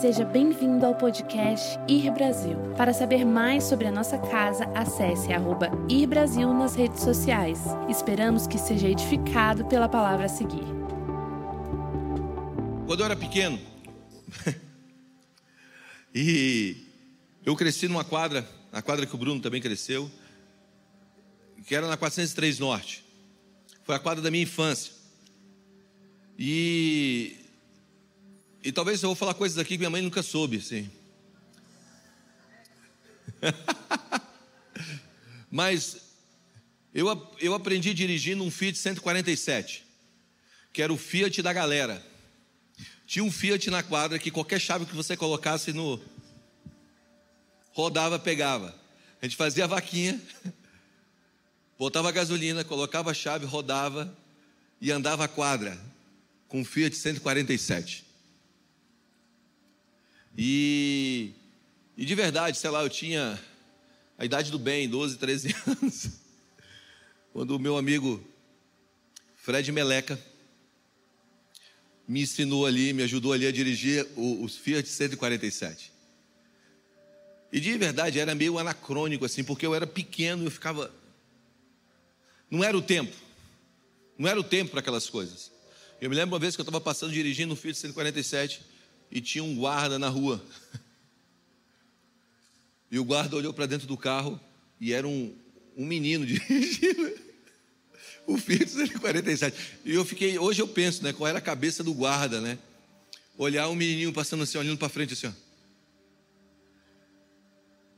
Seja bem-vindo ao podcast Ir Brasil. Para saber mais sobre a nossa casa, acesse arroba Ir Brasil nas redes sociais. Esperamos que seja edificado pela palavra a seguir. Quando eu era pequeno, e eu cresci numa quadra, na quadra que o Bruno também cresceu, que era na 403 Norte. Foi a quadra da minha infância. E e talvez eu vou falar coisas aqui que minha mãe nunca soube, sim. Mas eu, eu aprendi dirigindo um Fiat 147, que era o Fiat da galera. Tinha um Fiat na quadra que qualquer chave que você colocasse no. rodava, pegava. A gente fazia a vaquinha, botava gasolina, colocava a chave, rodava e andava a quadra com um Fiat 147. E, e de verdade, sei lá, eu tinha a idade do bem, 12, 13 anos, quando o meu amigo Fred Meleca me ensinou ali, me ajudou ali a dirigir os Fiat 147. E de verdade era meio anacrônico assim, porque eu era pequeno e eu ficava. Não era o tempo. Não era o tempo para aquelas coisas. Eu me lembro uma vez que eu estava passando dirigindo um Fiat 147 e tinha um guarda na rua. E o guarda olhou para dentro do carro e era um, um menino dirigindo o Fiat 147. E eu fiquei, hoje eu penso, né, qual era a cabeça do guarda, né? Olhar um menininho passando assim, olhando para frente assim, ó.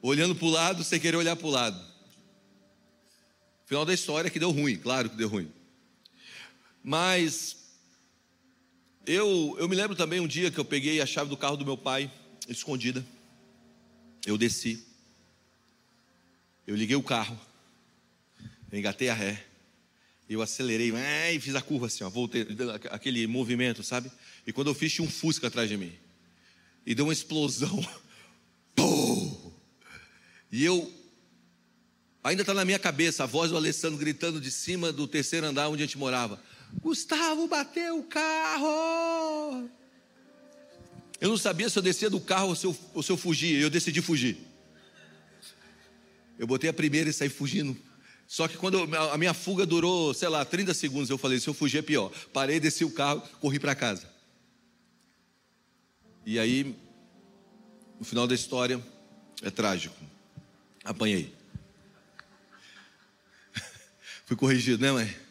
Olhando para o lado, sem querer olhar para o lado. Final da história que deu ruim, claro que deu ruim. Mas eu, eu me lembro também um dia que eu peguei a chave do carro do meu pai, escondida. Eu desci. Eu liguei o carro. Engatei a ré. Eu acelerei e fiz a curva assim, ó, voltei, aquele movimento, sabe? E quando eu fiz, tinha um Fusca atrás de mim. E deu uma explosão. E eu. Ainda está na minha cabeça a voz do Alessandro gritando de cima do terceiro andar onde a gente morava. Gustavo bateu o carro. Eu não sabia se eu descia do carro ou se eu, ou se eu fugia. Eu decidi fugir. Eu botei a primeira e saí fugindo. Só que quando eu, a minha fuga durou, sei lá, 30 segundos, eu falei: se eu fugir é pior. Parei, desci o carro, corri para casa. E aí, no final da história, é trágico. Apanhei. Fui corrigido, né, mãe?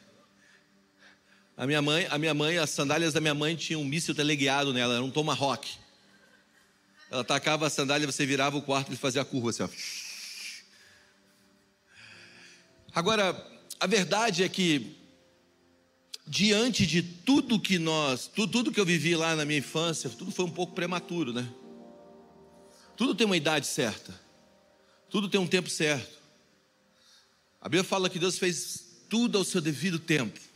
A minha mãe, a minha mãe, as sandálias da minha mãe tinham um míssil teleguiado nela, era um tomahawk. Ela tacava a sandália, você virava o quarto e fazia a curva assim, ó. Agora, a verdade é que diante de tudo que nós, tudo, tudo que eu vivi lá na minha infância, tudo foi um pouco prematuro, né? Tudo tem uma idade certa. Tudo tem um tempo certo. A Bíblia fala que Deus fez tudo ao seu devido tempo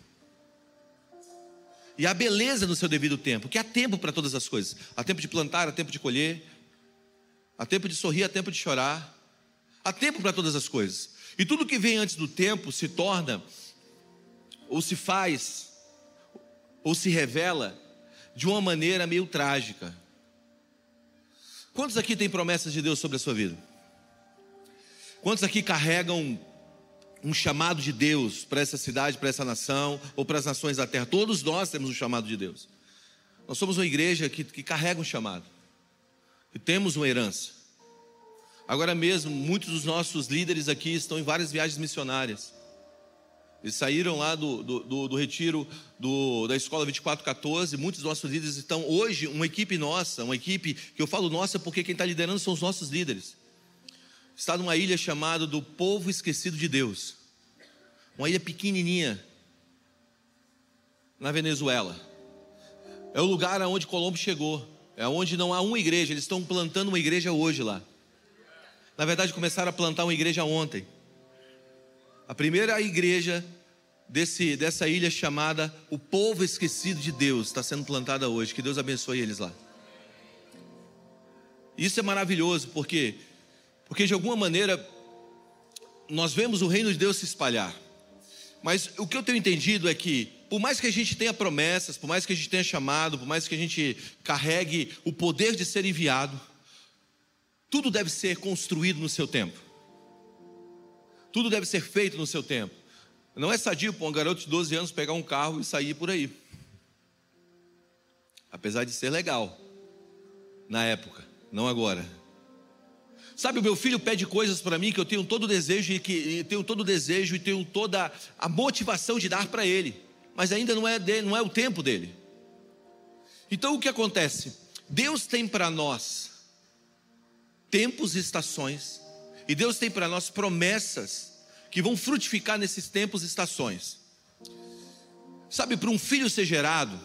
e a beleza no seu devido tempo, que há tempo para todas as coisas. Há tempo de plantar, há tempo de colher, há tempo de sorrir, há tempo de chorar, há tempo para todas as coisas. E tudo que vem antes do tempo se torna, ou se faz, ou se revela de uma maneira meio trágica. Quantos aqui têm promessas de Deus sobre a sua vida? Quantos aqui carregam um chamado de Deus para essa cidade, para essa nação ou para as nações da terra. Todos nós temos um chamado de Deus. Nós somos uma igreja que, que carrega um chamado, que temos uma herança. Agora mesmo, muitos dos nossos líderes aqui estão em várias viagens missionárias. Eles saíram lá do, do, do, do retiro do, da escola 2414. Muitos dos nossos líderes estão hoje, uma equipe nossa, uma equipe que eu falo nossa porque quem está liderando são os nossos líderes está numa ilha chamada do Povo Esquecido de Deus. Uma ilha pequenininha na Venezuela. É o lugar aonde Colombo chegou. É onde não há uma igreja. Eles estão plantando uma igreja hoje lá. Na verdade, começaram a plantar uma igreja ontem. A primeira igreja desse, dessa ilha chamada O Povo Esquecido de Deus está sendo plantada hoje. Que Deus abençoe eles lá. Isso é maravilhoso porque porque de alguma maneira nós vemos o reino de Deus se espalhar. Mas o que eu tenho entendido é que por mais que a gente tenha promessas, por mais que a gente tenha chamado, por mais que a gente carregue o poder de ser enviado, tudo deve ser construído no seu tempo. Tudo deve ser feito no seu tempo. Não é sadio para um garoto de 12 anos pegar um carro e sair por aí. Apesar de ser legal na época, não agora. Sabe, o meu filho pede coisas para mim que eu tenho todo o desejo e que e tenho todo o desejo e tenho toda a motivação de dar para ele, mas ainda não é dele, não é o tempo dele. Então o que acontece? Deus tem para nós tempos e estações, e Deus tem para nós promessas que vão frutificar nesses tempos e estações. Sabe, para um filho ser gerado,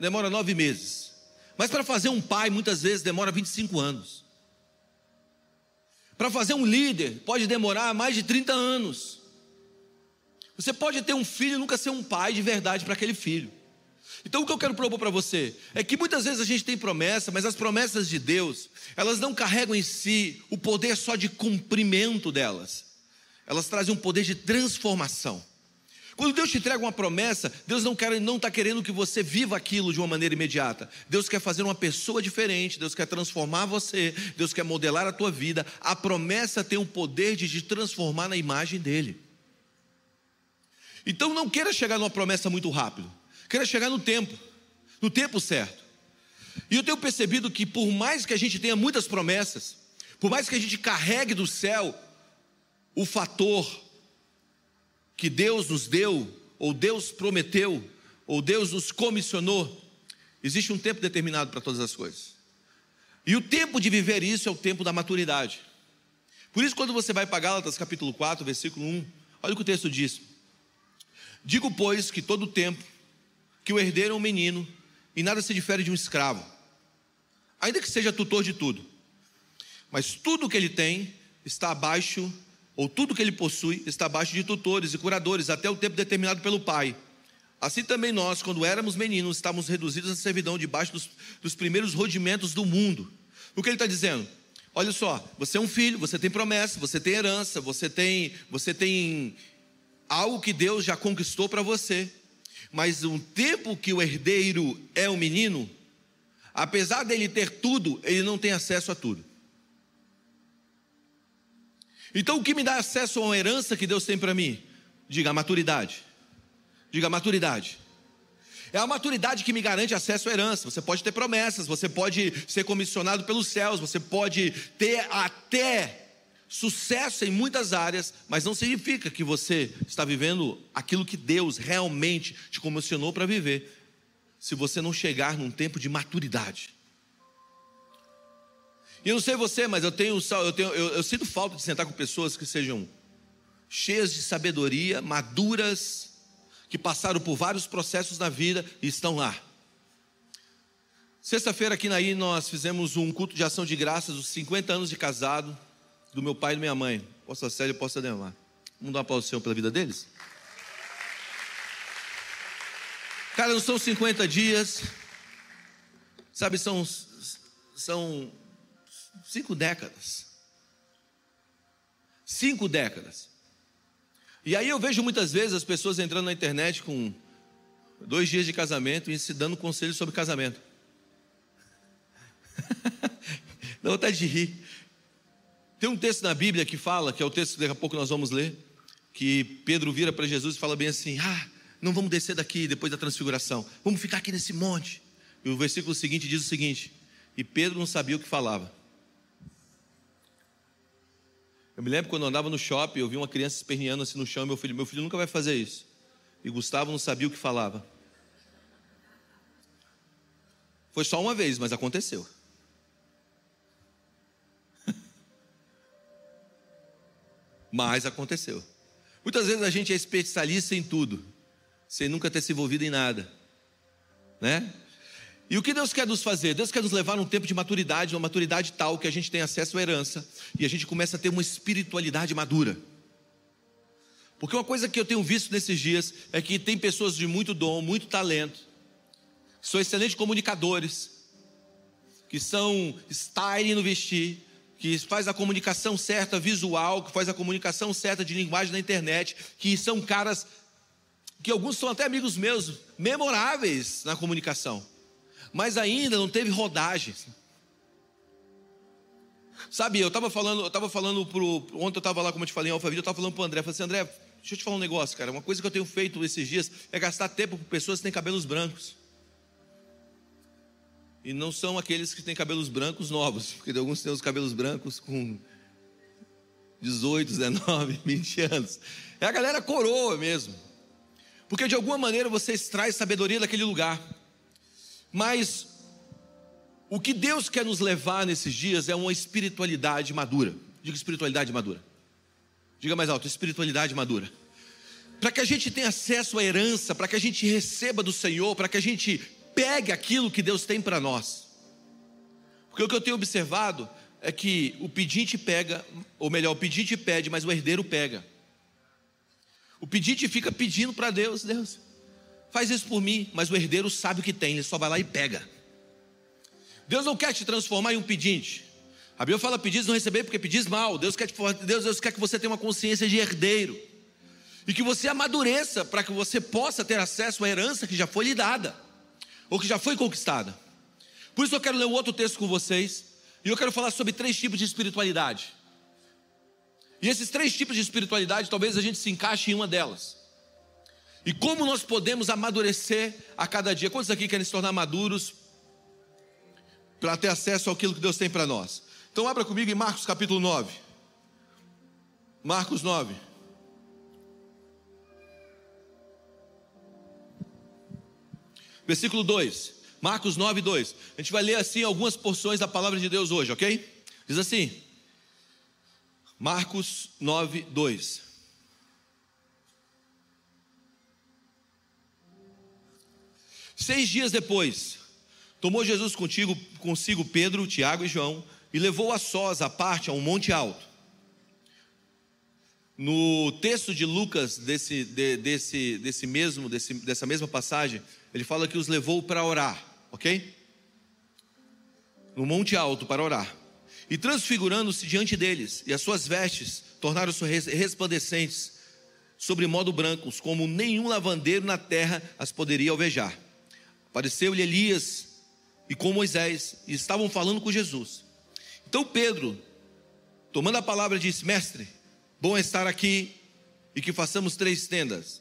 demora nove meses, mas para fazer um pai, muitas vezes demora 25 anos. Para fazer um líder, pode demorar mais de 30 anos. Você pode ter um filho e nunca ser um pai de verdade para aquele filho. Então o que eu quero propor para você é que muitas vezes a gente tem promessa, mas as promessas de Deus, elas não carregam em si o poder só de cumprimento delas. Elas trazem um poder de transformação. Quando Deus te entrega uma promessa, Deus não quer, não está querendo que você viva aquilo de uma maneira imediata. Deus quer fazer uma pessoa diferente, Deus quer transformar você, Deus quer modelar a tua vida. A promessa tem o poder de te transformar na imagem dele. Então não queira chegar numa promessa muito rápido, queira chegar no tempo, no tempo certo. E eu tenho percebido que por mais que a gente tenha muitas promessas, por mais que a gente carregue do céu o fator que Deus nos deu, ou Deus prometeu, ou Deus nos comissionou, existe um tempo determinado para todas as coisas. E o tempo de viver isso é o tempo da maturidade. Por isso, quando você vai para Gálatas capítulo 4, versículo 1, olha o que o texto diz. Digo, pois, que todo tempo que o herdeiro é um menino, e nada se difere de um escravo, ainda que seja tutor de tudo, mas tudo que ele tem está abaixo ou tudo que ele possui está abaixo de tutores e curadores, até o tempo determinado pelo pai. Assim também nós, quando éramos meninos, estávamos reduzidos à servidão debaixo dos, dos primeiros rudimentos do mundo. O que ele está dizendo? Olha só, você é um filho, você tem promessa, você tem herança, você tem, você tem algo que Deus já conquistou para você. Mas o tempo que o herdeiro é um menino, apesar dele ter tudo, ele não tem acesso a tudo. Então, o que me dá acesso a uma herança que Deus tem para mim? Diga a maturidade. Diga a maturidade. É a maturidade que me garante acesso à herança. Você pode ter promessas, você pode ser comissionado pelos céus, você pode ter até sucesso em muitas áreas, mas não significa que você está vivendo aquilo que Deus realmente te comissionou para viver, se você não chegar num tempo de maturidade. E eu não sei você, mas eu tenho, eu, tenho eu, eu sinto falta de sentar com pessoas que sejam cheias de sabedoria, maduras, que passaram por vários processos na vida e estão lá. Sexta-feira aqui na nós fizemos um culto de ação de graças, os 50 anos de casado do meu pai e da minha mãe. Posso Célia, posso a Demar. Vamos dar uma pausa Senhor pela vida deles? Cara, não são 50 dias, sabe, são, são cinco décadas. Cinco décadas. E aí eu vejo muitas vezes as pessoas entrando na internet com dois dias de casamento e se dando conselhos sobre casamento. Dá vontade de rir. Tem um texto na Bíblia que fala, que é o texto que daqui a pouco nós vamos ler, que Pedro vira para Jesus e fala bem assim: Ah, não vamos descer daqui depois da transfiguração, vamos ficar aqui nesse monte. E o versículo seguinte diz o seguinte: E Pedro não sabia o que falava. Eu me lembro quando eu andava no shopping, eu vi uma criança esperneando assim no chão, meu filho, meu filho nunca vai fazer isso. E Gustavo não sabia o que falava. Foi só uma vez, mas aconteceu. mas aconteceu. Muitas vezes a gente é especialista em tudo, sem nunca ter se envolvido em nada, né? E o que Deus quer nos fazer? Deus quer nos levar num tempo de maturidade, uma maturidade tal que a gente tem acesso à herança e a gente começa a ter uma espiritualidade madura. Porque uma coisa que eu tenho visto nesses dias é que tem pessoas de muito dom, muito talento, que são excelentes comunicadores, que são style no vestir, que faz a comunicação certa visual, que faz a comunicação certa de linguagem na internet, que são caras que alguns são até amigos meus, memoráveis na comunicação, mas ainda não teve rodagem. Sabe, eu estava falando, eu estava falando pro. Ontem eu estava lá, como eu te falei em Alphaville, eu estava falando para o André, eu falei assim, André, deixa eu te falar um negócio, cara. Uma coisa que eu tenho feito esses dias é gastar tempo com pessoas que têm cabelos brancos. E não são aqueles que têm cabelos brancos novos, porque alguns têm os cabelos brancos com 18, 19, 20 anos. É a galera coroa mesmo. Porque de alguma maneira você extrai sabedoria daquele lugar. Mas o que Deus quer nos levar nesses dias é uma espiritualidade madura. Diga espiritualidade madura. Diga mais alto, espiritualidade madura. Para que a gente tenha acesso à herança, para que a gente receba do Senhor, para que a gente pegue aquilo que Deus tem para nós. Porque o que eu tenho observado é que o pedinte pega, ou melhor, o pedinte pede, mas o herdeiro pega. O pedinte fica pedindo para Deus, Deus, faz isso por mim, mas o herdeiro sabe o que tem, ele só vai lá e pega. Deus não quer te transformar em um pedinte. A Bíblia fala pedis não receber porque pedis mal. Deus quer, te, Deus, Deus quer que você tenha uma consciência de herdeiro. E que você amadureça para que você possa ter acesso à herança que já foi lhe dada. Ou que já foi conquistada. Por isso eu quero ler um outro texto com vocês. E eu quero falar sobre três tipos de espiritualidade. E esses três tipos de espiritualidade, talvez a gente se encaixe em uma delas. E como nós podemos amadurecer a cada dia? Quantos aqui querem se tornar maduros para ter acesso àquilo que Deus tem para nós? Então abra comigo em Marcos capítulo 9. Marcos 9. Versículo 2. Marcos 9, 2. A gente vai ler assim algumas porções da palavra de Deus hoje, ok? Diz assim: Marcos 9, 2. Seis dias depois, tomou Jesus contigo, consigo Pedro, Tiago e João e levou a sós à parte a um monte alto. No texto de Lucas, desse, de, desse, desse mesmo, desse, dessa mesma passagem, ele fala que os levou para orar, ok? No monte alto para orar e transfigurando-se diante deles, e as suas vestes tornaram-se resplandecentes, sobre modo brancos, como nenhum lavandeiro na terra as poderia alvejar. Apareceu-lhe Elias e com Moisés, e estavam falando com Jesus. Então Pedro, tomando a palavra, disse: Mestre, bom estar aqui e que façamos três tendas.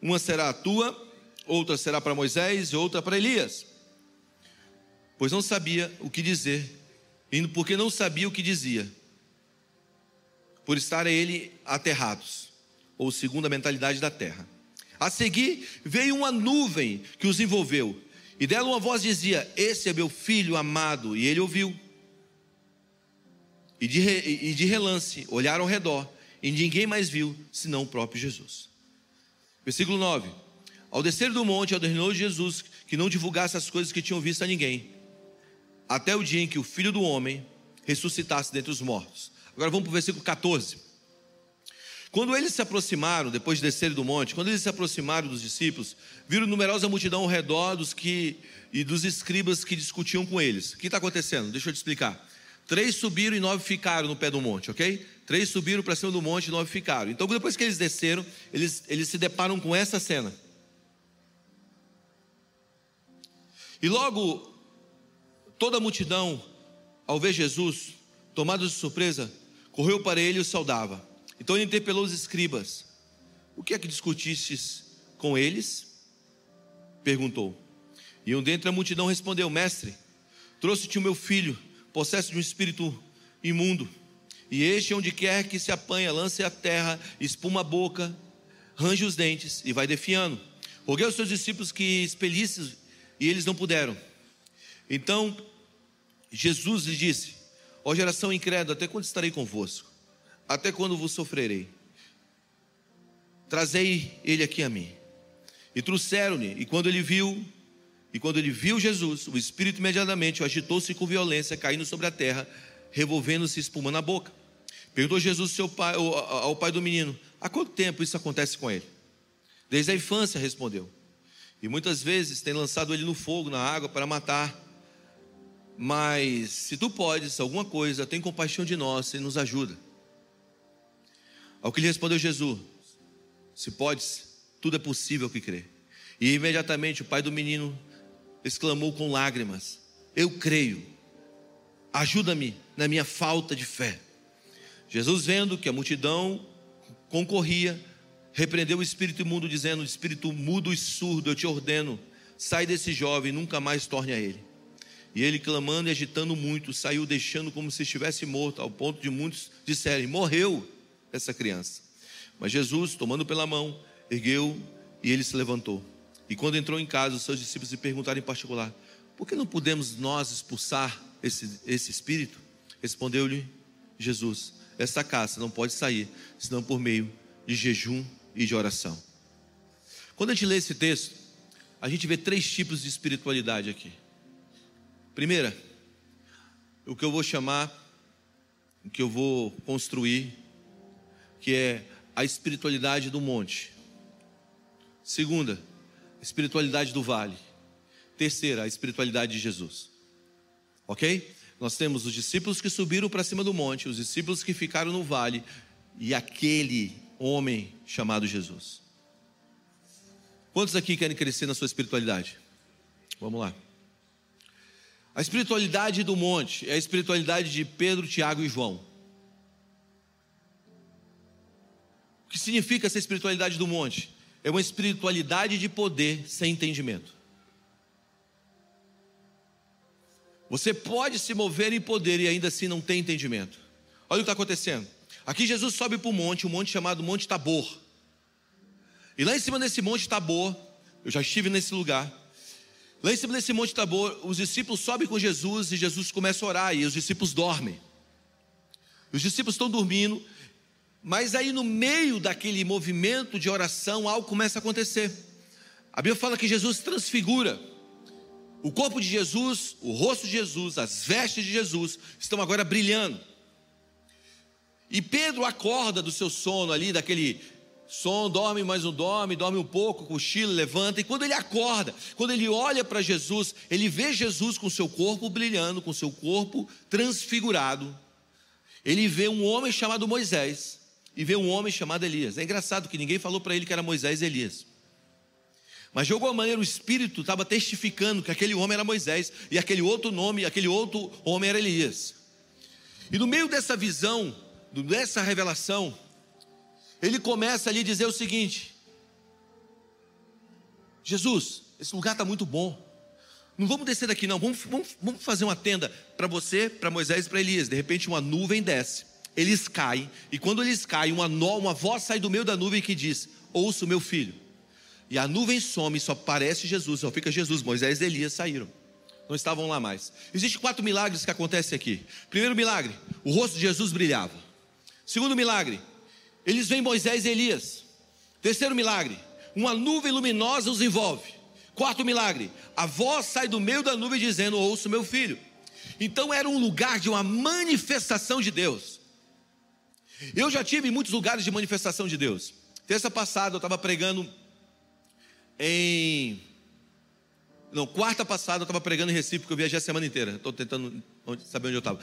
Uma será a tua, outra será para Moisés e outra para Elias. Pois não sabia o que dizer indo porque não sabia o que dizia, por estar ele aterrados, ou segundo a mentalidade da terra. A seguir veio uma nuvem que os envolveu, e dela uma voz dizia: Esse é meu filho amado, e ele ouviu. E de, e de relance olharam ao redor, e ninguém mais viu senão o próprio Jesus. Versículo 9: Ao descer do monte, ordenou Jesus que não divulgasse as coisas que tinham visto a ninguém até o dia em que o filho do homem ressuscitasse dentre os mortos. Agora vamos para o versículo 14. Quando eles se aproximaram, depois de descerem do monte, quando eles se aproximaram dos discípulos, viram numerosa multidão ao redor dos que e dos escribas que discutiam com eles. O que está acontecendo? Deixa eu te explicar. Três subiram e nove ficaram no pé do monte, ok? Três subiram para cima do monte e nove ficaram. Então, depois que eles desceram, eles, eles se deparam com essa cena. E logo Toda a multidão, ao ver Jesus, tomado de surpresa, correu para ele e o saudava. Então ele interpelou os escribas: O que é que discutistes com eles? Perguntou. E um dentre a multidão respondeu: Mestre, trouxe-te o meu filho, possesso de um espírito imundo. E este, onde quer que se apanha, lance a terra, espuma a boca, range os dentes e vai defiando. Roguei aos seus discípulos que expelissem, e eles não puderam. Então Jesus lhe disse: Ó geração incrédula, até quando estarei convosco? Até quando vos sofrerei? Trazei ele aqui a mim. E trouxeram-lhe, e quando ele viu, e quando ele viu Jesus, o espírito imediatamente o agitou-se com violência, caindo sobre a terra, revolvendo-se espuma na boca. Perguntou Jesus seu pai, ao pai do menino: Há quanto tempo isso acontece com ele? Desde a infância, respondeu. E muitas vezes tem lançado ele no fogo, na água, para matar. Mas se tu podes alguma coisa, tem compaixão de nós e nos ajuda. Ao que lhe respondeu Jesus: Se podes, tudo é possível que crê. E imediatamente o pai do menino exclamou com lágrimas: Eu creio, ajuda-me na minha falta de fé. Jesus, vendo que a multidão concorria, repreendeu o espírito imundo, dizendo: Espírito mudo e surdo, eu te ordeno, sai desse jovem, nunca mais torne a ele. E ele, clamando e agitando muito, saiu deixando como se estivesse morto, ao ponto de muitos disserem: Morreu essa criança. Mas Jesus, tomando pela mão, ergueu e ele se levantou. E quando entrou em casa, os seus discípulos lhe perguntaram em particular: Por que não podemos nós expulsar esse, esse espírito? Respondeu-lhe Jesus: Esta casa não pode sair, senão por meio de jejum e de oração. Quando a gente lê esse texto, a gente vê três tipos de espiritualidade aqui. Primeira, o que eu vou chamar, o que eu vou construir, que é a espiritualidade do monte. Segunda, a espiritualidade do vale. Terceira, a espiritualidade de Jesus. Ok? Nós temos os discípulos que subiram para cima do monte, os discípulos que ficaram no vale e aquele homem chamado Jesus. Quantos aqui querem crescer na sua espiritualidade? Vamos lá. A espiritualidade do monte é a espiritualidade de Pedro, Tiago e João. Que significa essa espiritualidade do monte? É uma espiritualidade de poder sem entendimento. Você pode se mover em poder e ainda assim não tem entendimento. Olha o que está acontecendo. Aqui Jesus sobe para o monte, um monte chamado Monte Tabor. E lá em cima desse Monte Tabor, eu já estive nesse lugar. Lá em cima desse Monte Tabor, os discípulos sobem com Jesus e Jesus começa a orar e os discípulos dormem. Os discípulos estão dormindo, mas aí no meio daquele movimento de oração, algo começa a acontecer. A Bíblia fala que Jesus transfigura. O corpo de Jesus, o rosto de Jesus, as vestes de Jesus estão agora brilhando. E Pedro acorda do seu sono ali, daquele sono, dorme, mas não dorme, dorme um pouco, cochila, levanta. E quando ele acorda, quando ele olha para Jesus, ele vê Jesus com seu corpo brilhando, com seu corpo transfigurado. Ele vê um homem chamado Moisés e vê um homem chamado Elias. É engraçado que ninguém falou para ele que era Moisés e Elias. Mas de alguma maneira o Espírito estava testificando que aquele homem era Moisés e aquele outro nome, aquele outro homem era Elias. E no meio dessa visão, dessa revelação, ele começa ali a dizer o seguinte: Jesus, esse lugar está muito bom. Não vamos descer daqui, não. Vamos, vamos, vamos fazer uma tenda para você, para Moisés e para Elias. De repente, uma nuvem desce. Eles caem. E quando eles caem, uma, uma voz sai do meio da nuvem que diz: Ouça o meu filho. E a nuvem some, só aparece Jesus, só fica Jesus. Moisés e Elias saíram. Não estavam lá mais. Existem quatro milagres que acontecem aqui. Primeiro milagre: o rosto de Jesus brilhava. Segundo milagre, eles veem Moisés e Elias. Terceiro milagre, uma nuvem luminosa os envolve. Quarto milagre, a voz sai do meio da nuvem dizendo: Ouço meu filho. Então era um lugar de uma manifestação de Deus. Eu já tive em muitos lugares de manifestação de Deus. Terça passada eu estava pregando em. Não, quarta passada eu estava pregando em Recife, porque eu viajei a semana inteira. Estou tentando saber onde eu estava.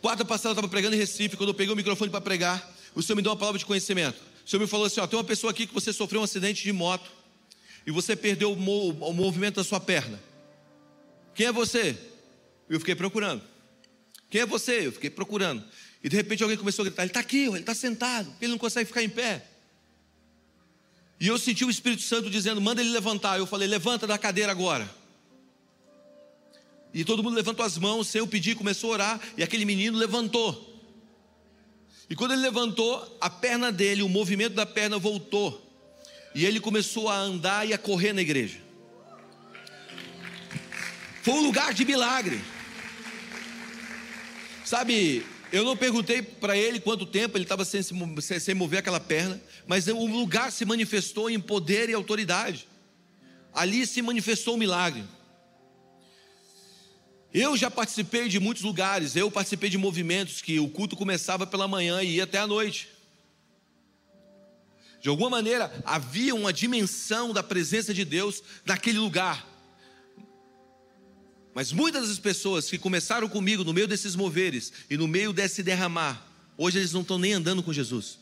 Quarta passada eu estava pregando em Recife, quando eu peguei o microfone para pregar, o Senhor me deu uma palavra de conhecimento. O Senhor me falou assim: ó, tem uma pessoa aqui que você sofreu um acidente de moto e você perdeu o, o movimento da sua perna. Quem é você? Eu fiquei procurando. Quem é você? Eu fiquei procurando. E de repente alguém começou a gritar: Ele está aqui, ele está sentado, ele não consegue ficar em pé. E eu senti o Espírito Santo dizendo: Manda ele levantar. Eu falei: Levanta da cadeira agora. E todo mundo levantou as mãos, sem eu pedir, começou a orar, e aquele menino levantou. E quando ele levantou, a perna dele, o movimento da perna voltou. E ele começou a andar e a correr na igreja. Foi um lugar de milagre. Sabe, eu não perguntei para ele quanto tempo ele estava sem, sem mover aquela perna, mas o lugar se manifestou em poder e autoridade. Ali se manifestou o um milagre. Eu já participei de muitos lugares, eu participei de movimentos que o culto começava pela manhã e ia até a noite. De alguma maneira, havia uma dimensão da presença de Deus naquele lugar. Mas muitas das pessoas que começaram comigo no meio desses moveres e no meio desse derramar, hoje eles não estão nem andando com Jesus.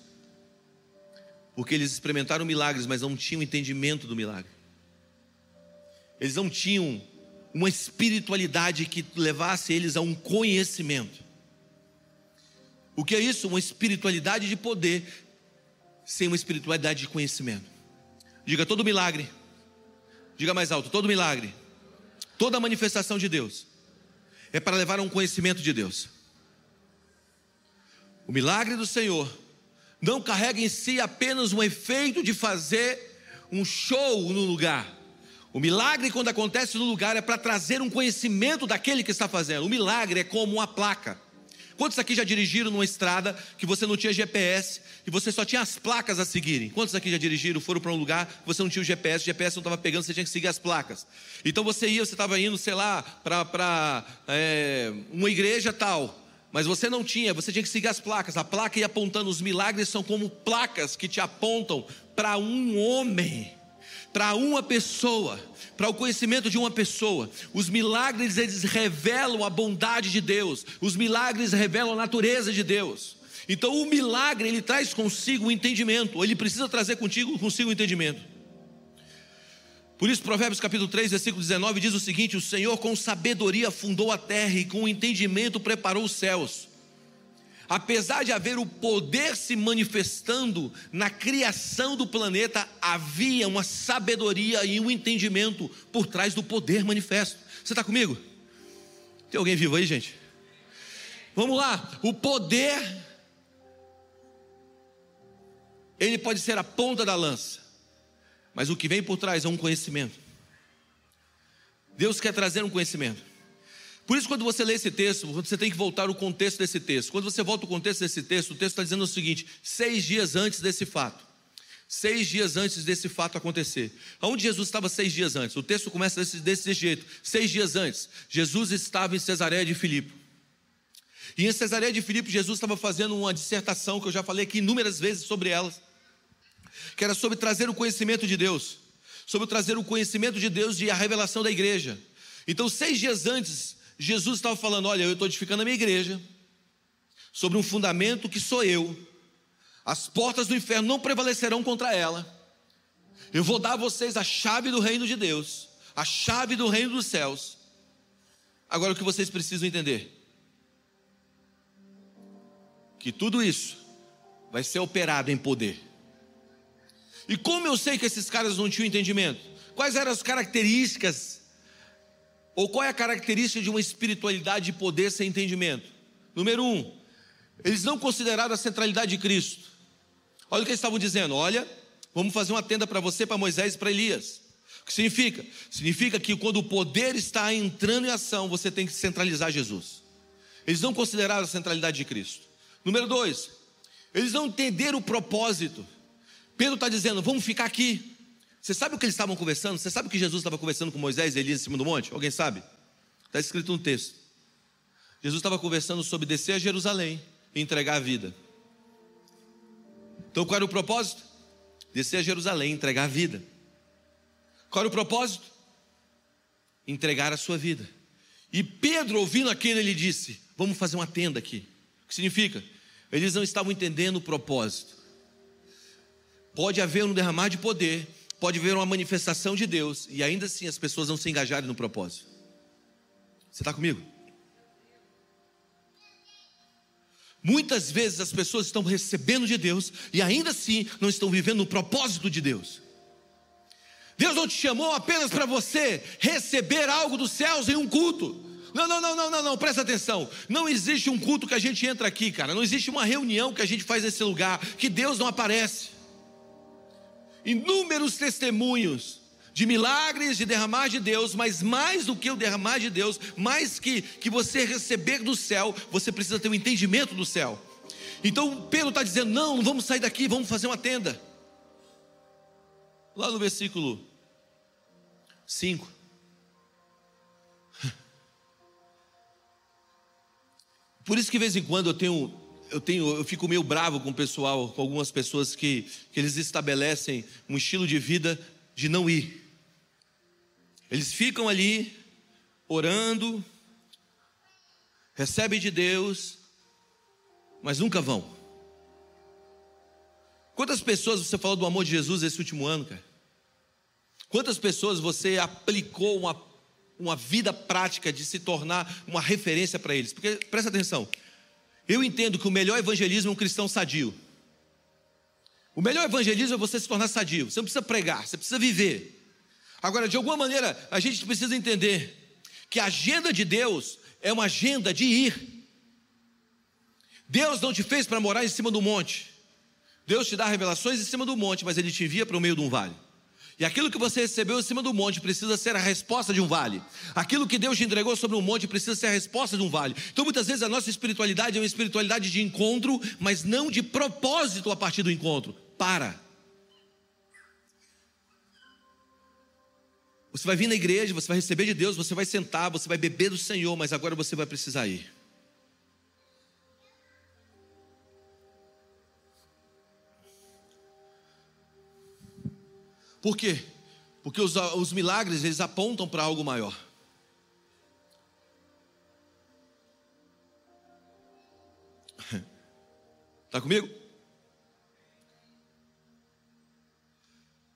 Porque eles experimentaram milagres, mas não tinham entendimento do milagre. Eles não tinham uma espiritualidade que levasse eles a um conhecimento. O que é isso? Uma espiritualidade de poder sem uma espiritualidade de conhecimento. Diga todo milagre. Diga mais alto, todo milagre. Toda manifestação de Deus é para levar a um conhecimento de Deus. O milagre do Senhor não carrega em si apenas um efeito de fazer um show no lugar. O milagre, quando acontece no lugar, é para trazer um conhecimento daquele que está fazendo. O milagre é como uma placa. Quantos aqui já dirigiram numa estrada que você não tinha GPS e você só tinha as placas a seguirem? Quantos aqui já dirigiram, foram para um lugar que você não tinha o GPS, o GPS não estava pegando, você tinha que seguir as placas. Então você ia, você estava indo, sei lá, para é, uma igreja tal, mas você não tinha, você tinha que seguir as placas. A placa ia apontando, os milagres são como placas que te apontam para um homem para uma pessoa, para o conhecimento de uma pessoa. Os milagres eles revelam a bondade de Deus, os milagres revelam a natureza de Deus. Então o milagre ele traz consigo o entendimento, ele precisa trazer contigo consigo o entendimento. Por isso Provérbios capítulo 3, versículo 19 diz o seguinte: O Senhor com sabedoria fundou a terra e com entendimento preparou os céus apesar de haver o poder se manifestando na criação do planeta, havia uma sabedoria e um entendimento por trás do poder manifesto. Você está comigo? Tem alguém vivo aí, gente? Vamos lá, o poder, ele pode ser a ponta da lança, mas o que vem por trás é um conhecimento. Deus quer trazer um conhecimento. Por isso, quando você lê esse texto, você tem que voltar o contexto desse texto. Quando você volta o contexto desse texto, o texto está dizendo o seguinte: seis dias antes desse fato. Seis dias antes desse fato acontecer. Aonde Jesus estava seis dias antes? O texto começa desse, desse jeito. Seis dias antes, Jesus estava em Cesareia de Filipe. E em Cesareia de Filipe, Jesus estava fazendo uma dissertação que eu já falei aqui inúmeras vezes sobre elas, que era sobre trazer o conhecimento de Deus, sobre trazer o conhecimento de Deus e a revelação da igreja. Então, seis dias antes Jesus estava falando: Olha, eu estou edificando a minha igreja sobre um fundamento que sou eu. As portas do inferno não prevalecerão contra ela. Eu vou dar a vocês a chave do reino de Deus, a chave do reino dos céus. Agora o que vocês precisam entender? Que tudo isso vai ser operado em poder. E como eu sei que esses caras não tinham entendimento? Quais eram as características ou qual é a característica de uma espiritualidade de poder sem entendimento? Número um, eles não consideraram a centralidade de Cristo. Olha o que eles estavam dizendo: olha, vamos fazer uma tenda para você, para Moisés e para Elias. O que significa? Significa que quando o poder está entrando em ação, você tem que centralizar Jesus. Eles não consideraram a centralidade de Cristo. Número dois, eles não entenderam o propósito. Pedro está dizendo: vamos ficar aqui. Você sabe o que eles estavam conversando? Você sabe o que Jesus estava conversando com Moisés e Elias em cima do monte? Alguém sabe? Está escrito no texto. Jesus estava conversando sobre descer a Jerusalém e entregar a vida. Então qual era o propósito? Descer a Jerusalém e entregar a vida. Qual era o propósito? Entregar a sua vida. E Pedro, ouvindo aquilo, ele disse: Vamos fazer uma tenda aqui. O que significa? Eles não estavam entendendo o propósito. Pode haver um derramar de poder, pode ver uma manifestação de Deus e ainda assim as pessoas não se engajarem no propósito. Você está comigo? Muitas vezes as pessoas estão recebendo de Deus e ainda assim não estão vivendo o propósito de Deus. Deus não te chamou apenas para você receber algo dos céus em um culto. Não, não, não, não, não, não, presta atenção. Não existe um culto que a gente entra aqui, cara. Não existe uma reunião que a gente faz nesse lugar que Deus não aparece inúmeros testemunhos de milagres, de derramar de Deus, mas mais do que o derramar de Deus, mais que, que você receber do céu, você precisa ter um entendimento do céu. Então Pedro está dizendo: não, não vamos sair daqui, vamos fazer uma tenda. Lá no versículo 5. Por isso que de vez em quando eu tenho eu tenho, eu fico meio bravo com o pessoal, com algumas pessoas que, que eles estabelecem um estilo de vida de não ir. Eles ficam ali orando, recebem de Deus, mas nunca vão. Quantas pessoas você falou do amor de Jesus esse último ano, cara? Quantas pessoas você aplicou uma, uma vida prática de se tornar uma referência para eles? Porque, presta atenção, eu entendo que o melhor evangelismo é um cristão sadio. O melhor evangelismo é você se tornar sadio. Você não precisa pregar, você precisa viver. Agora, de alguma maneira, a gente precisa entender que a agenda de Deus é uma agenda de ir. Deus não te fez para morar em cima do monte. Deus te dá revelações em cima do monte, mas Ele te envia para o meio de um vale. E aquilo que você recebeu em cima do monte precisa ser a resposta de um vale. Aquilo que Deus te entregou sobre um monte precisa ser a resposta de um vale. Então, muitas vezes, a nossa espiritualidade é uma espiritualidade de encontro, mas não de propósito a partir do encontro. Para. Você vai vir na igreja, você vai receber de Deus, você vai sentar, você vai beber do Senhor, mas agora você vai precisar ir. Por quê? Porque os, os milagres eles apontam para algo maior. Está comigo?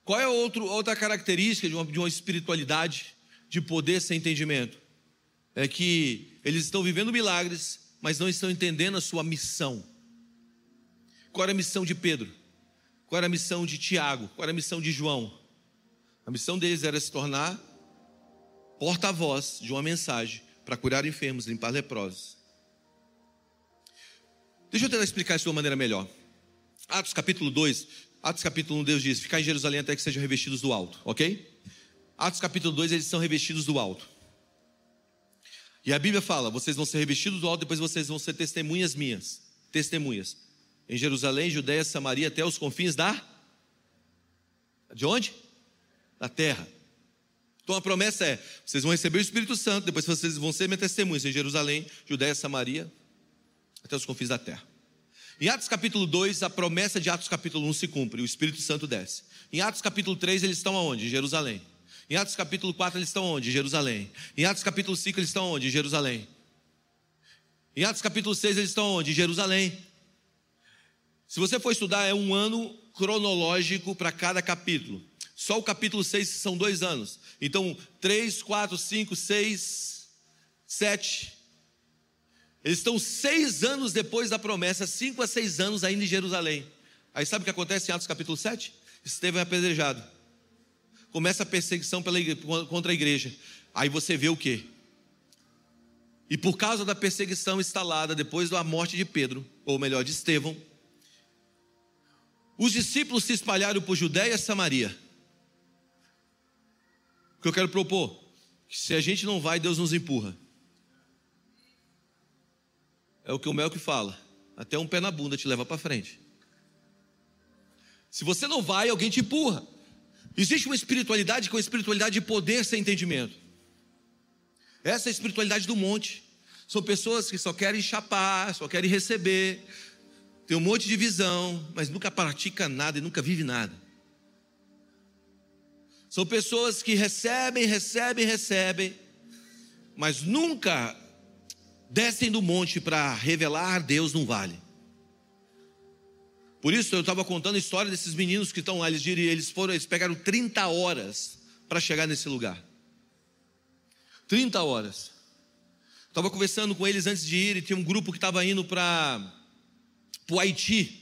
Qual é outro, outra característica de uma, de uma espiritualidade de poder sem entendimento? É que eles estão vivendo milagres, mas não estão entendendo a sua missão. Qual era a missão de Pedro? Qual era a missão de Tiago? Qual era a missão de João? A missão deles era se tornar porta-voz de uma mensagem para curar enfermos, limpar leprosos. Deixa eu tentar explicar isso de uma maneira melhor. Atos capítulo 2, Atos capítulo 1, Deus diz: Ficar em Jerusalém até que sejam revestidos do alto, ok? Atos capítulo 2, eles são revestidos do alto. E a Bíblia fala: vocês vão ser revestidos do alto, depois vocês vão ser testemunhas minhas. Testemunhas em Jerusalém, Judéia, Samaria, até os confins da. De onde? Da terra. Então a promessa é: vocês vão receber o Espírito Santo, depois vocês vão ser minhas testemunhas em Jerusalém, Judéia, Samaria, até os confins da terra. Em Atos capítulo 2, a promessa de Atos capítulo 1 se cumpre, o Espírito Santo desce. Em Atos capítulo 3, eles estão aonde? Em Jerusalém. Em Atos capítulo 4, eles estão onde? Em Jerusalém. Em Atos capítulo 5, eles estão onde? Em Jerusalém. Em Atos capítulo 6, eles estão onde? Em Jerusalém. Se você for estudar, é um ano cronológico para cada capítulo. Só o capítulo 6 são dois anos. Então, 3, 4, 5, 6, 7. Eles estão seis anos depois da promessa, cinco a seis anos ainda em Jerusalém. Aí sabe o que acontece em Atos capítulo 7? Estevão é apedrejado. Começa a perseguição pela igreja, contra a igreja. Aí você vê o quê? E por causa da perseguição instalada depois da morte de Pedro, ou melhor, de Estevão, os discípulos se espalharam por Judéia e Samaria. O que eu quero propor? Que se a gente não vai, Deus nos empurra. É o que o Melk fala. Até um pé na bunda te leva para frente. Se você não vai, alguém te empurra. Existe uma espiritualidade que é espiritualidade de poder sem entendimento. Essa é a espiritualidade do monte. São pessoas que só querem chapar, só querem receber, tem um monte de visão, mas nunca pratica nada e nunca vive nada. São pessoas que recebem, recebem, recebem, mas nunca descem do monte para revelar Deus no vale. Por isso eu estava contando a história desses meninos que estão lá, eles, eles foram, eles pegaram 30 horas para chegar nesse lugar. 30 horas. Estava conversando com eles antes de ir, e tinha um grupo que estava indo para para o Haiti.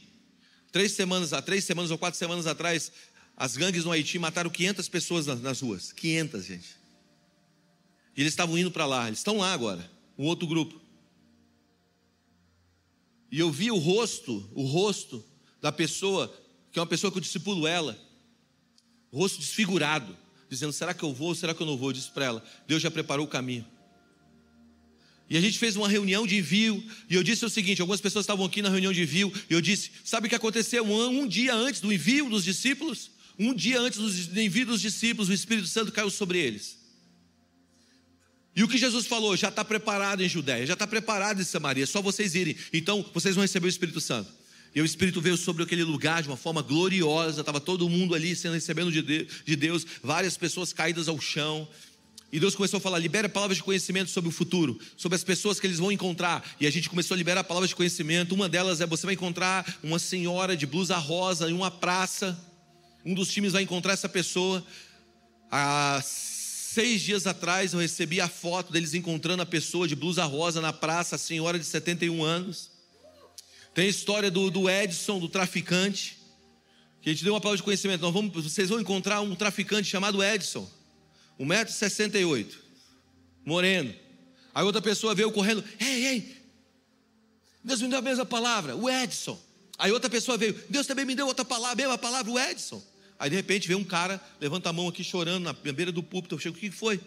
Três semanas, três semanas ou quatro semanas atrás, as gangues no Haiti mataram 500 pessoas nas, ruas. 500, gente. E eles estavam indo para lá. Eles estão lá agora. Um outro grupo. E eu vi o rosto, o rosto da pessoa, que é uma pessoa que eu discipulo ela. Rosto desfigurado. Dizendo, será que eu vou, será que eu não vou? Eu disse para ela, Deus já preparou o caminho. E a gente fez uma reunião de envio, e eu disse o seguinte: algumas pessoas estavam aqui na reunião de envio, e eu disse: sabe o que aconteceu um, um dia antes do envio dos discípulos? Um dia antes do envio dos discípulos, o Espírito Santo caiu sobre eles. E o que Jesus falou? Já está preparado em Judéia, já está preparado em Samaria, é só vocês irem. Então vocês vão receber o Espírito Santo. E o Espírito veio sobre aquele lugar de uma forma gloriosa, estava todo mundo ali sendo recebendo de Deus, várias pessoas caídas ao chão. E Deus começou a falar: libera palavras de conhecimento sobre o futuro, sobre as pessoas que eles vão encontrar. E a gente começou a liberar palavras de conhecimento. Uma delas é: você vai encontrar uma senhora de blusa rosa em uma praça. Um dos times vai encontrar essa pessoa. Há seis dias atrás eu recebi a foto deles encontrando a pessoa de blusa rosa na praça, a senhora de 71 anos. Tem a história do, do Edson, do traficante, que a gente deu uma palavra de conhecimento. Vamos, vocês vão encontrar um traficante chamado Edson. 1,68m, moreno. Aí outra pessoa veio correndo, ei, ei, Deus me deu a mesma palavra, o Edson. Aí outra pessoa veio, Deus também me deu outra palavra, a mesma palavra, o Edson. Aí de repente veio um cara, levanta a mão aqui chorando na beira do púlpito. Eu chego, o que foi?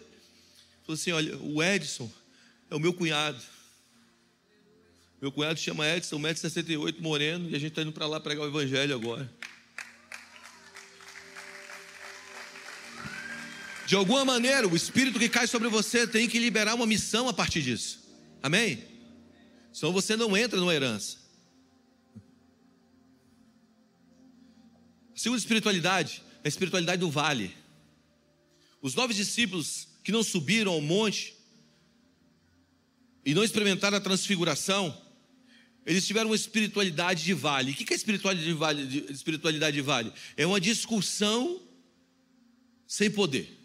Falou assim: olha, o Edson é o meu cunhado. Meu cunhado chama Edson, 1,68m, moreno, e a gente está indo para lá pregar o evangelho agora. De alguma maneira, o espírito que cai sobre você tem que liberar uma missão a partir disso. Amém? Senão você não entra numa herança. Segunda espiritualidade é a espiritualidade do vale. Os nove discípulos que não subiram ao monte e não experimentaram a transfiguração, eles tiveram uma espiritualidade de vale. O que é espiritualidade de vale? Espiritualidade de vale? É uma discussão sem poder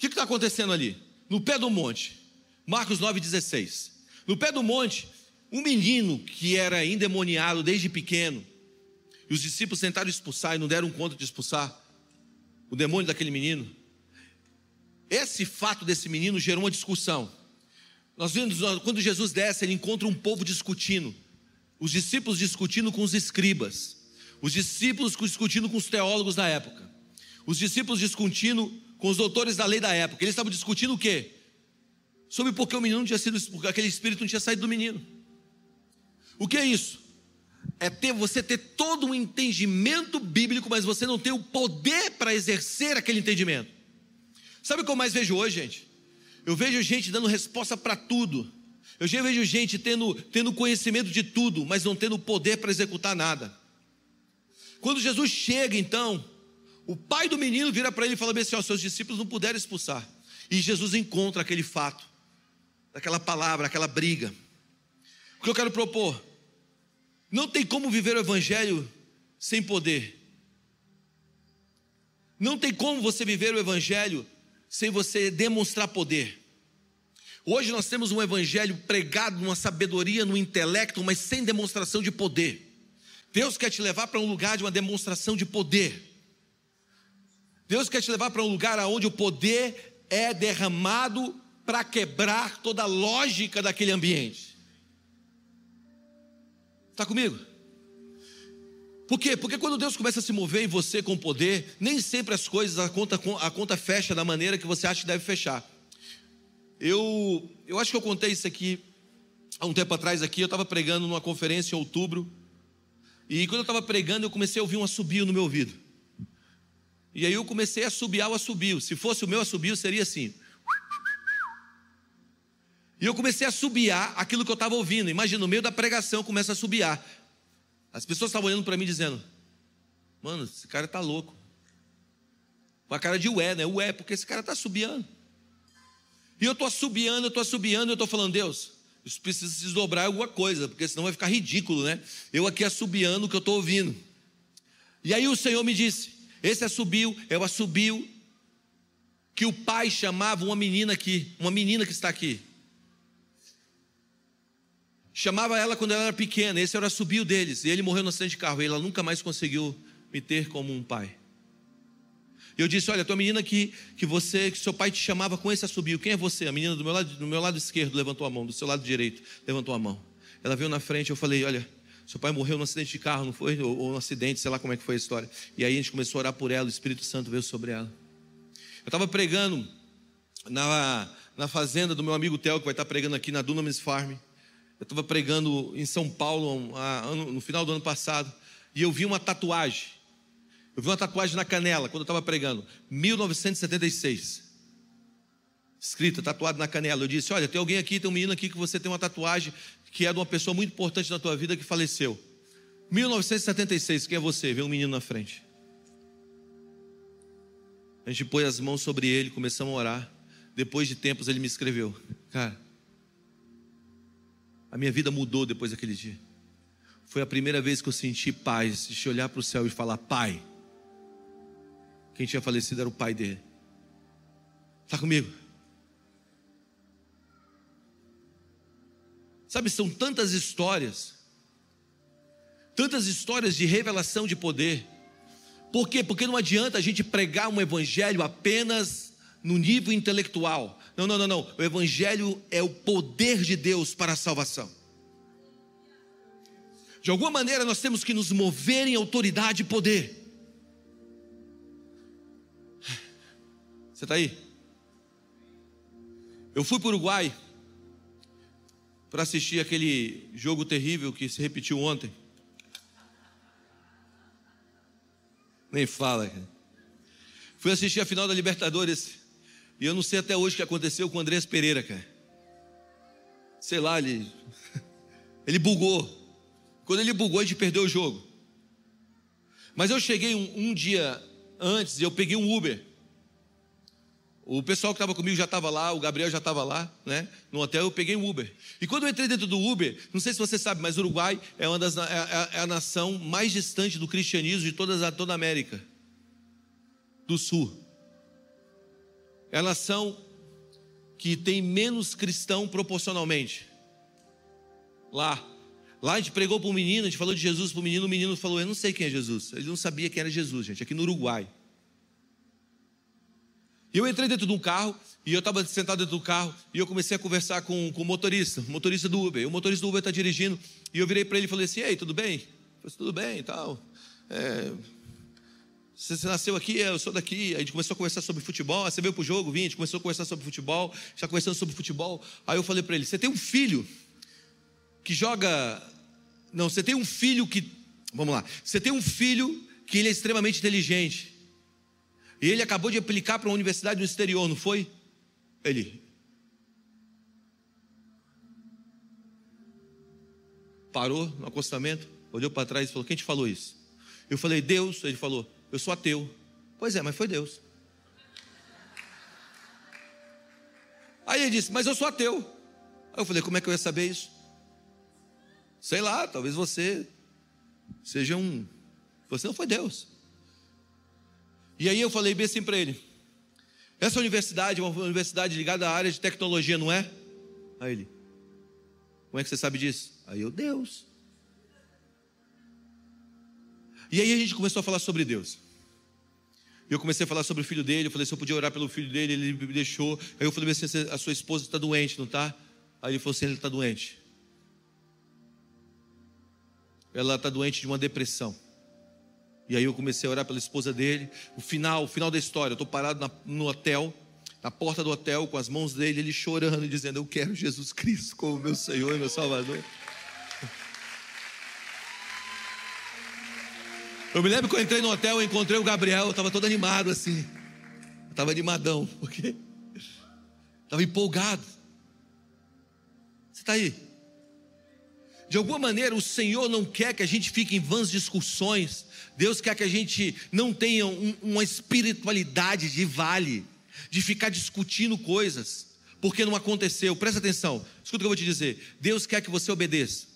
que está acontecendo ali? No pé do monte, Marcos 9,16. No pé do monte, um menino que era endemoniado desde pequeno, e os discípulos tentaram expulsar e não deram conta de expulsar o demônio daquele menino. Esse fato desse menino gerou uma discussão. Nós vemos quando Jesus desce, ele encontra um povo discutindo. Os discípulos discutindo com os escribas. Os discípulos discutindo com os teólogos da época. Os discípulos discutindo com os doutores da lei da época. Eles estavam discutindo o quê? Sobre por que o menino não tinha sido, aquele espírito não tinha saído do menino. O que é isso? É ter você ter todo um entendimento bíblico, mas você não ter o poder para exercer aquele entendimento. Sabe o que eu mais vejo hoje, gente? Eu vejo gente dando resposta para tudo. Eu já vejo gente tendo, tendo conhecimento de tudo, mas não tendo poder para executar nada. Quando Jesus chega, então, o pai do menino vira para ele e fala assim: ó, seus discípulos não puderam expulsar. E Jesus encontra aquele fato, aquela palavra, aquela briga. O que eu quero propor? Não tem como viver o evangelho sem poder. Não tem como você viver o evangelho sem você demonstrar poder. Hoje nós temos um evangelho pregado numa sabedoria, no intelecto, mas sem demonstração de poder. Deus quer te levar para um lugar de uma demonstração de poder. Deus quer te levar para um lugar onde o poder é derramado para quebrar toda a lógica daquele ambiente. Está comigo? Por quê? Porque quando Deus começa a se mover em você com poder, nem sempre as coisas, a conta, a conta fecha da maneira que você acha que deve fechar. Eu, eu acho que eu contei isso aqui há um tempo atrás aqui, eu estava pregando numa conferência em outubro, e quando eu estava pregando, eu comecei a ouvir um assobio no meu ouvido. E aí eu comecei a assobiar o assobio. Se fosse o meu assobio, seria assim. E eu comecei a assobiar aquilo que eu estava ouvindo. Imagina, no meio da pregação, começa a assobiar. As pessoas estavam olhando para mim dizendo: Mano, esse cara está louco. Com a cara de ué, né? Ué, porque esse cara está assobiando. E eu estou assobiando, eu estou assobiando, eu estou falando, Deus, isso precisa se desdobrar alguma coisa, porque senão vai ficar ridículo, né? Eu aqui assobiando o que eu estou ouvindo. E aí o Senhor me disse: esse assobio é o assobio que o pai chamava uma menina aqui, uma menina que está aqui. Chamava ela quando ela era pequena, esse era o assobio deles. E ele morreu no acidente de carro, e ela nunca mais conseguiu me ter como um pai. E eu disse: Olha, tua menina que, que você, que seu pai te chamava com esse assobio, quem é você? A menina do meu lado, do meu lado esquerdo levantou a mão, do seu lado direito levantou a mão. Ela veio na frente, eu falei: Olha, seu pai morreu num acidente de carro, não foi? Ou, ou um acidente, sei lá como é que foi a história. E aí a gente começou a orar por ela, o Espírito Santo veio sobre ela. Eu estava pregando na, na fazenda do meu amigo Theo, que vai estar pregando aqui na Dunamis Farm. Eu estava pregando em São Paulo no final do ano passado. E eu vi uma tatuagem. Eu vi uma tatuagem na canela quando eu estava pregando. 1976. Escrita, tatuado na canela. Eu disse: Olha, tem alguém aqui, tem um menino aqui que você tem uma tatuagem que é de uma pessoa muito importante na tua vida que faleceu. 1976, quem é você? Vê um menino na frente. A gente pôs as mãos sobre ele, começamos a orar. Depois de tempos ele me escreveu: Cara, a minha vida mudou depois daquele dia. Foi a primeira vez que eu senti paz de olhar para o céu e falar: Pai. Quem tinha falecido era o pai dele. Está comigo? Sabe, são tantas histórias, tantas histórias de revelação de poder. Por quê? Porque não adianta a gente pregar um evangelho apenas no nível intelectual. Não, não, não, não. O evangelho é o poder de Deus para a salvação. De alguma maneira nós temos que nos mover em autoridade e poder. Você está aí? Eu fui para o Uruguai para assistir aquele jogo terrível que se repetiu ontem. Nem fala, cara. Fui assistir a final da Libertadores. E eu não sei até hoje o que aconteceu com o Andrés Pereira, cara. Sei lá, ele. Ele bugou. Quando ele bugou, a gente perdeu o jogo. Mas eu cheguei um, um dia antes e eu peguei um Uber. O pessoal que estava comigo já estava lá, o Gabriel já estava lá, né? No hotel, eu peguei um Uber. E quando eu entrei dentro do Uber, não sei se você sabe, mas o Uruguai é, uma das, é, é, é a nação mais distante do cristianismo de todas, toda a América do Sul. É a nação que tem menos cristão proporcionalmente. Lá. Lá a gente pregou para um menino, a gente falou de Jesus para o menino, o menino falou: Eu não sei quem é Jesus. Ele não sabia quem era Jesus, gente, aqui no Uruguai. E eu entrei dentro de um carro, e eu estava sentado dentro do carro, e eu comecei a conversar com, com o motorista, motorista do Uber. O motorista do Uber está dirigindo, e eu virei para ele e falei assim: Ei, tudo bem? Ele falei, tudo bem e tal. É, você nasceu aqui, eu sou daqui. A gente começou a conversar sobre futebol. Aí você veio para o jogo, vim, a gente começou a conversar sobre futebol, já conversando sobre futebol. Aí eu falei para ele: Você tem um filho que joga. Não, você tem um filho que. Vamos lá. Você tem um filho que ele é extremamente inteligente. E ele acabou de aplicar para uma universidade no exterior, não foi? Ele. Parou no acostamento, olhou para trás e falou: Quem te falou isso? Eu falei: Deus. Ele falou: Eu sou ateu. Pois é, mas foi Deus. Aí ele disse: Mas eu sou ateu. Aí eu falei: Como é que eu ia saber isso? Sei lá, talvez você seja um. Você não foi Deus. E aí eu falei bem assim para ele: essa universidade é uma universidade ligada à área de tecnologia, não é? Aí ele: como é que você sabe disso? Aí eu: Deus. E aí a gente começou a falar sobre Deus. Eu comecei a falar sobre o filho dele, eu falei se eu podia orar pelo filho dele, ele me deixou. Aí eu falei assim, a sua esposa está doente, não está? Aí ele falou assim, ele está doente. Ela está doente de uma depressão. E aí eu comecei a orar pela esposa dele. O final, o final da história, eu estou parado na, no hotel, na porta do hotel, com as mãos dele, ele chorando e dizendo: Eu quero Jesus Cristo como meu Senhor e meu Salvador. Eu me lembro que eu entrei no hotel, eu encontrei o Gabriel, eu estava todo animado assim. Eu estava animadão, porque estava empolgado. Você está aí? De alguma maneira, o Senhor não quer que a gente fique em vãs discussões Deus quer que a gente não tenha um, uma espiritualidade de vale, de ficar discutindo coisas, porque não aconteceu. Presta atenção, escuta o que eu vou te dizer. Deus quer que você obedeça.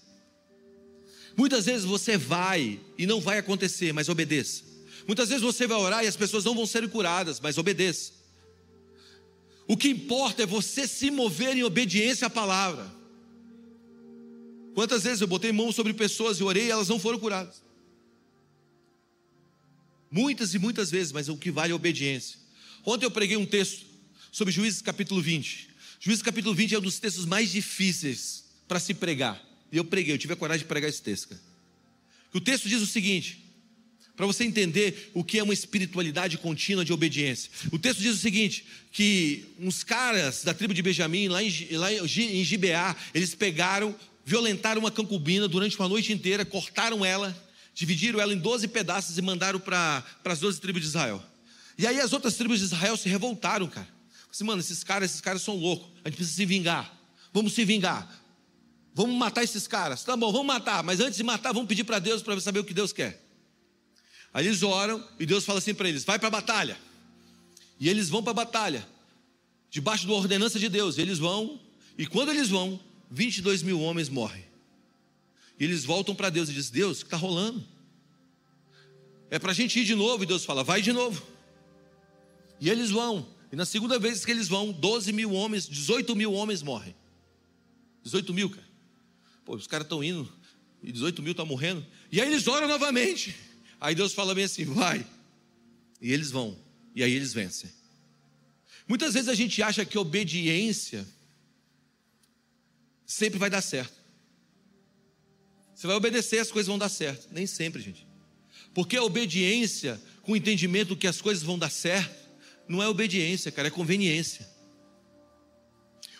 Muitas vezes você vai e não vai acontecer, mas obedeça. Muitas vezes você vai orar e as pessoas não vão ser curadas, mas obedeça. O que importa é você se mover em obediência à palavra. Quantas vezes eu botei mão sobre pessoas e orei e elas não foram curadas? Muitas e muitas vezes, mas o que vale é a obediência. Ontem eu preguei um texto sobre Juízes capítulo 20. Juízes capítulo 20 é um dos textos mais difíceis para se pregar. E eu preguei, eu tive a coragem de pregar esse texto. O texto diz o seguinte: para você entender o que é uma espiritualidade contínua de obediência. O texto diz o seguinte: que uns caras da tribo de Benjamim, lá em, lá em Gibeá, eles pegaram, violentaram uma concubina durante uma noite inteira, cortaram ela dividiram ela em 12 pedaços e mandaram para as 12 tribos de Israel. E aí as outras tribos de Israel se revoltaram, cara. Assim, mano, esses caras, esses caras são loucos. A gente precisa se vingar. Vamos se vingar. Vamos matar esses caras. Tá bom, vamos matar. Mas antes de matar, vamos pedir para Deus para saber o que Deus quer. Aí eles oram e Deus fala assim para eles: vai para a batalha. E eles vão para a batalha, debaixo da ordenança de Deus. Eles vão, e quando eles vão, 22 mil homens morrem. E eles voltam para Deus e dizem: Deus, o que está rolando? É para a gente ir de novo. E Deus fala: Vai de novo. E eles vão. E na segunda vez que eles vão, 12 mil homens, 18 mil homens morrem. 18 mil, cara. Pô, os caras estão indo e 18 mil estão morrendo. E aí eles oram novamente. Aí Deus fala bem assim: vai. E eles vão. E aí eles vencem. Muitas vezes a gente acha que obediência sempre vai dar certo. Você vai obedecer, as coisas vão dar certo. Nem sempre, gente. Porque a obediência, com o entendimento que as coisas vão dar certo, não é obediência, cara, é conveniência.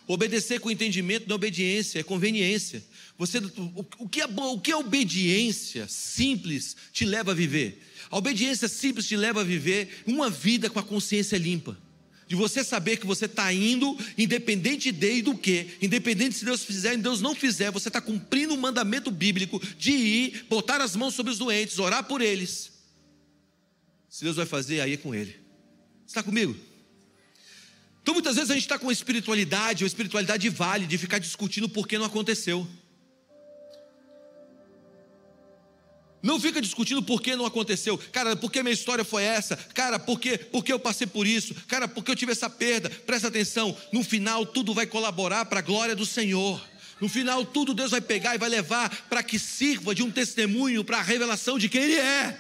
Obedecer com entendimento não é obediência, é conveniência. Você, o, o, que é, o que é obediência simples te leva a viver? A obediência simples te leva a viver uma vida com a consciência limpa. De você saber que você está indo, independente de do que, independente se Deus fizer e Deus não fizer, você está cumprindo o mandamento bíblico de ir, botar as mãos sobre os doentes, orar por eles. Se Deus vai fazer, aí é com Ele. Está comigo? Então muitas vezes a gente está com espiritualidade, ou espiritualidade vale, de ficar discutindo por que não aconteceu. Não fica discutindo por que não aconteceu. Cara, por que minha história foi essa? Cara, por que, por que eu passei por isso? Cara, por que eu tive essa perda? Presta atenção, no final tudo vai colaborar para a glória do Senhor. No final tudo Deus vai pegar e vai levar para que sirva de um testemunho para a revelação de quem Ele é.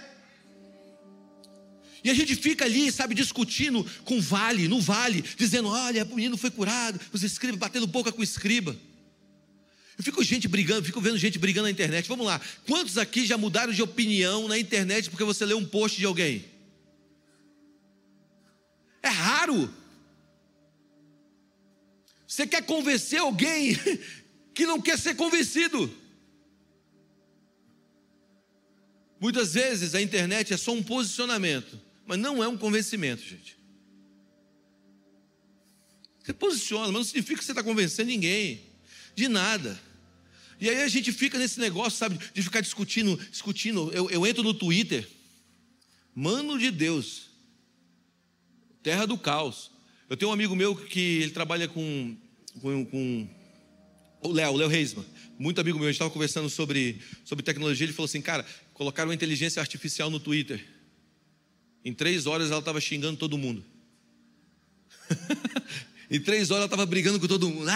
E a gente fica ali, sabe, discutindo com vale, no vale, dizendo: olha, o menino foi curado, os escribas batendo boca com o escriba. Eu fico gente brigando, fico vendo gente brigando na internet. Vamos lá. Quantos aqui já mudaram de opinião na internet porque você leu um post de alguém? É raro. Você quer convencer alguém que não quer ser convencido. Muitas vezes a internet é só um posicionamento, mas não é um convencimento, gente. Você posiciona, mas não significa que você está convencendo ninguém de nada. E aí a gente fica nesse negócio, sabe, de ficar discutindo, discutindo. Eu, eu entro no Twitter, mano de Deus, terra do caos. Eu tenho um amigo meu que ele trabalha com, com, com o Léo, Léo Reisman, muito amigo meu, a gente estava conversando sobre, sobre tecnologia, ele falou assim, cara, colocaram uma inteligência artificial no Twitter. Em três horas ela estava xingando todo mundo. Em três horas ela estava brigando com todo mundo.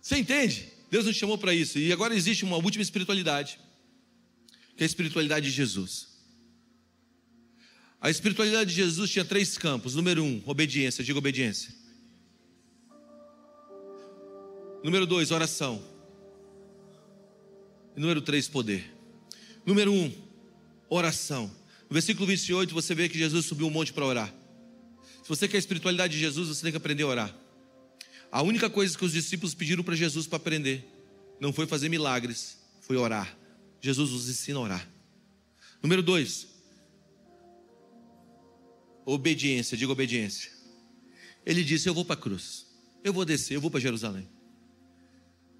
Você entende? Deus nos chamou para isso. E agora existe uma última espiritualidade, que é a espiritualidade de Jesus. A espiritualidade de Jesus tinha três campos. Número um, obediência. Diga obediência. Número dois, oração. E número três, poder. Número um, oração. No versículo 28, você vê que Jesus subiu um monte para orar. Você quer a espiritualidade de Jesus, você tem que aprender a orar. A única coisa que os discípulos pediram para Jesus para aprender não foi fazer milagres, foi orar. Jesus os ensina a orar. Número dois, obediência, diga obediência. Ele disse: Eu vou para a cruz, eu vou descer, eu vou para Jerusalém.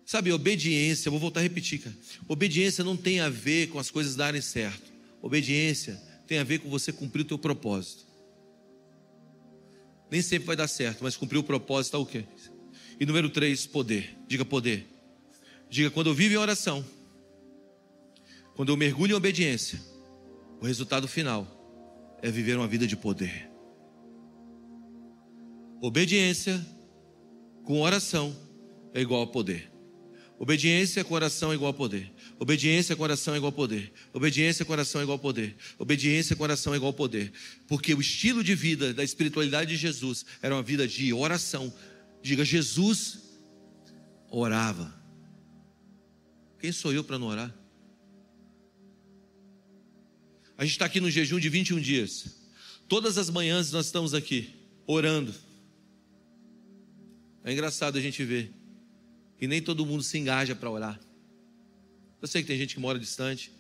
Sabe, obediência, vou voltar a repetir, cara. Obediência não tem a ver com as coisas darem certo. Obediência tem a ver com você cumprir o teu propósito. Nem sempre vai dar certo, mas cumprir o propósito é o quê? E número três, poder. Diga poder. Diga quando eu vivo em oração, quando eu mergulho em obediência, o resultado final é viver uma vida de poder. Obediência com oração é igual a poder. Obediência com oração é igual a poder. Obediência com oração é igual poder. Obediência com oração é igual poder. Obediência com oração é igual poder. Porque o estilo de vida da espiritualidade de Jesus era uma vida de oração, Diga, Jesus orava. Quem sou eu para não orar? A gente está aqui no jejum de 21 dias. Todas as manhãs nós estamos aqui, orando. É engraçado a gente ver que nem todo mundo se engaja para orar. Eu sei que tem gente que mora distante,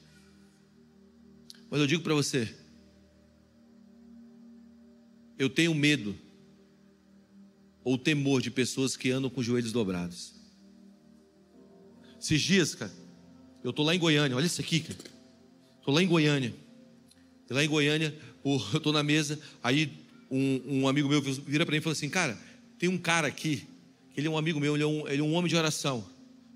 mas eu digo para você: eu tenho medo ou temor de pessoas que andam com os joelhos dobrados. Esses dias, cara, eu tô lá em Goiânia, olha isso aqui, cara. Tô lá em Goiânia. E lá em Goiânia, eu estou na mesa, aí um, um amigo meu vira para mim e fala assim: Cara, tem um cara aqui, ele é um amigo meu, ele é um, ele é um homem de oração.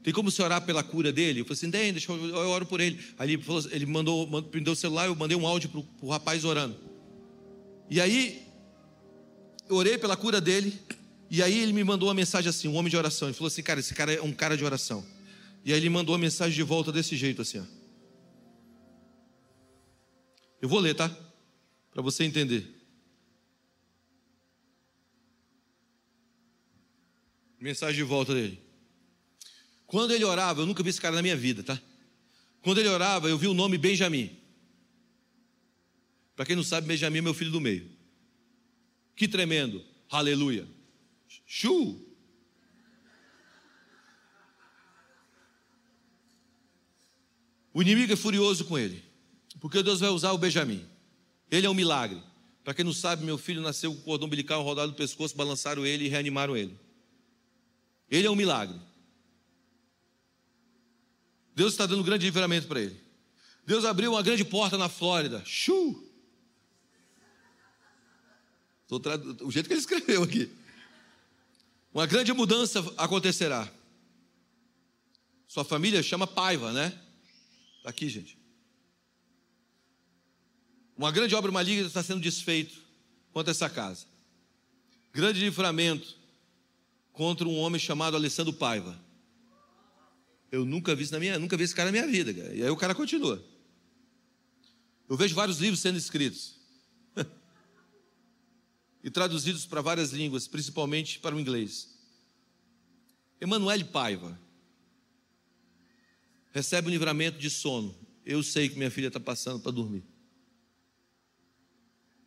Tem como você orar pela cura dele? Eu falei assim: Tem, deixa eu, eu oro por ele. Aí ele, falou, ele mandou, mandou, prendeu o celular, eu mandei um áudio para o rapaz orando. E aí, eu orei pela cura dele. E aí ele me mandou uma mensagem assim, um homem de oração. Ele falou assim, cara, esse cara é um cara de oração. E aí ele mandou uma mensagem de volta desse jeito assim, ó. Eu vou ler, tá? Para você entender. Mensagem de volta dele. Quando ele orava, eu nunca vi esse cara na minha vida, tá? Quando ele orava, eu vi o nome Benjamim. Para quem não sabe, Benjamim é meu filho do meio. Que tremendo. Aleluia. Chu. O inimigo é furioso com ele, porque Deus vai usar o Benjamim. Ele é um milagre. Para quem não sabe, meu filho nasceu com o cordão umbilical rodado no pescoço, balançaram ele e reanimaram ele. Ele é um milagre. Deus está dando um grande livramento para ele. Deus abriu uma grande porta na Flórida. Chu! O jeito que ele escreveu aqui. Uma grande mudança acontecerá. Sua família chama Paiva, né? Está aqui, gente. Uma grande obra maligna está sendo desfeito contra essa casa. Grande livramento contra um homem chamado Alessandro Paiva. Eu nunca vi isso na minha, nunca vi esse cara na minha vida. Cara. E aí o cara continua. Eu vejo vários livros sendo escritos e traduzidos para várias línguas, principalmente para o inglês. Emanuele Paiva recebe um livramento de sono. Eu sei que minha filha está passando para dormir.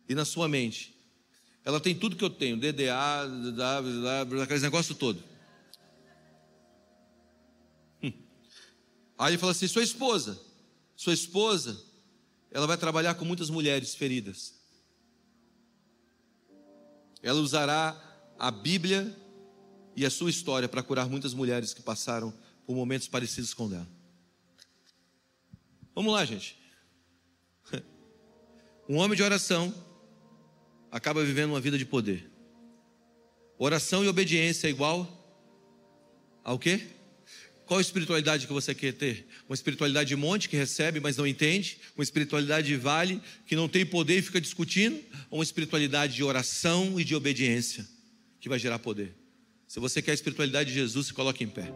E na sua mente, ela tem tudo que eu tenho: DDA, DDA, aqueles negócios todo. Aí ele fala assim: sua esposa, sua esposa, ela vai trabalhar com muitas mulheres feridas. Ela usará a Bíblia e a sua história para curar muitas mulheres que passaram por momentos parecidos com ela. Vamos lá, gente. Um homem de oração acaba vivendo uma vida de poder. Oração e obediência é igual ao quê? Qual espiritualidade que você quer ter? Uma espiritualidade de monte que recebe, mas não entende? Uma espiritualidade de vale que não tem poder e fica discutindo? Ou uma espiritualidade de oração e de obediência que vai gerar poder? Se você quer a espiritualidade de Jesus, se coloque em pé.